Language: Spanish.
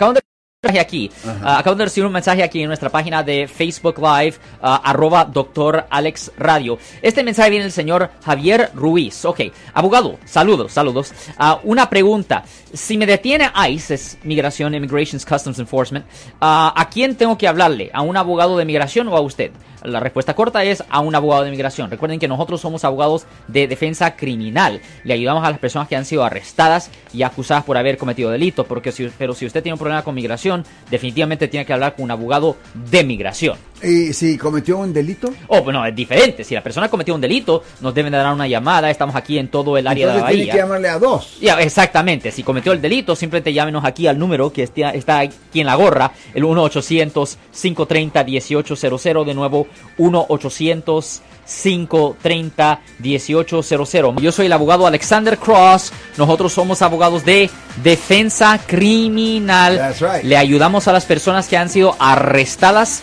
Acabo de mensaje aquí. Ah, acabo de recibir un mensaje aquí en nuestra página de Facebook Live, ah, arroba doctor Alex Radio. Este mensaje viene del señor Javier Ruiz. Ok, abogado, saludos, saludos. Ah, una pregunta. Si me detiene ICE, es Migración, Immigrations Customs Enforcement, ¿a quién tengo que hablarle? ¿A un abogado de migración o a usted? La respuesta corta es a un abogado de migración. Recuerden que nosotros somos abogados de defensa criminal. Le ayudamos a las personas que han sido arrestadas y acusadas por haber cometido delitos. Porque si, pero si usted tiene un problema con migración, definitivamente tiene que hablar con un abogado de migración. ¿Y si cometió un delito? Oh, bueno, es diferente. Si la persona cometió un delito, nos deben de dar una llamada. Estamos aquí en todo el área Entonces de la tiene bahía. que llamarle a dos. Ya, exactamente. Si cometió el delito, simplemente llámenos aquí al número que está, está aquí en la gorra, el 1-800-530-1800. De nuevo, 1-800-530-1800. Yo soy el abogado Alexander Cross. Nosotros somos abogados de defensa criminal. That's right. Le ayudamos a las personas que han sido arrestadas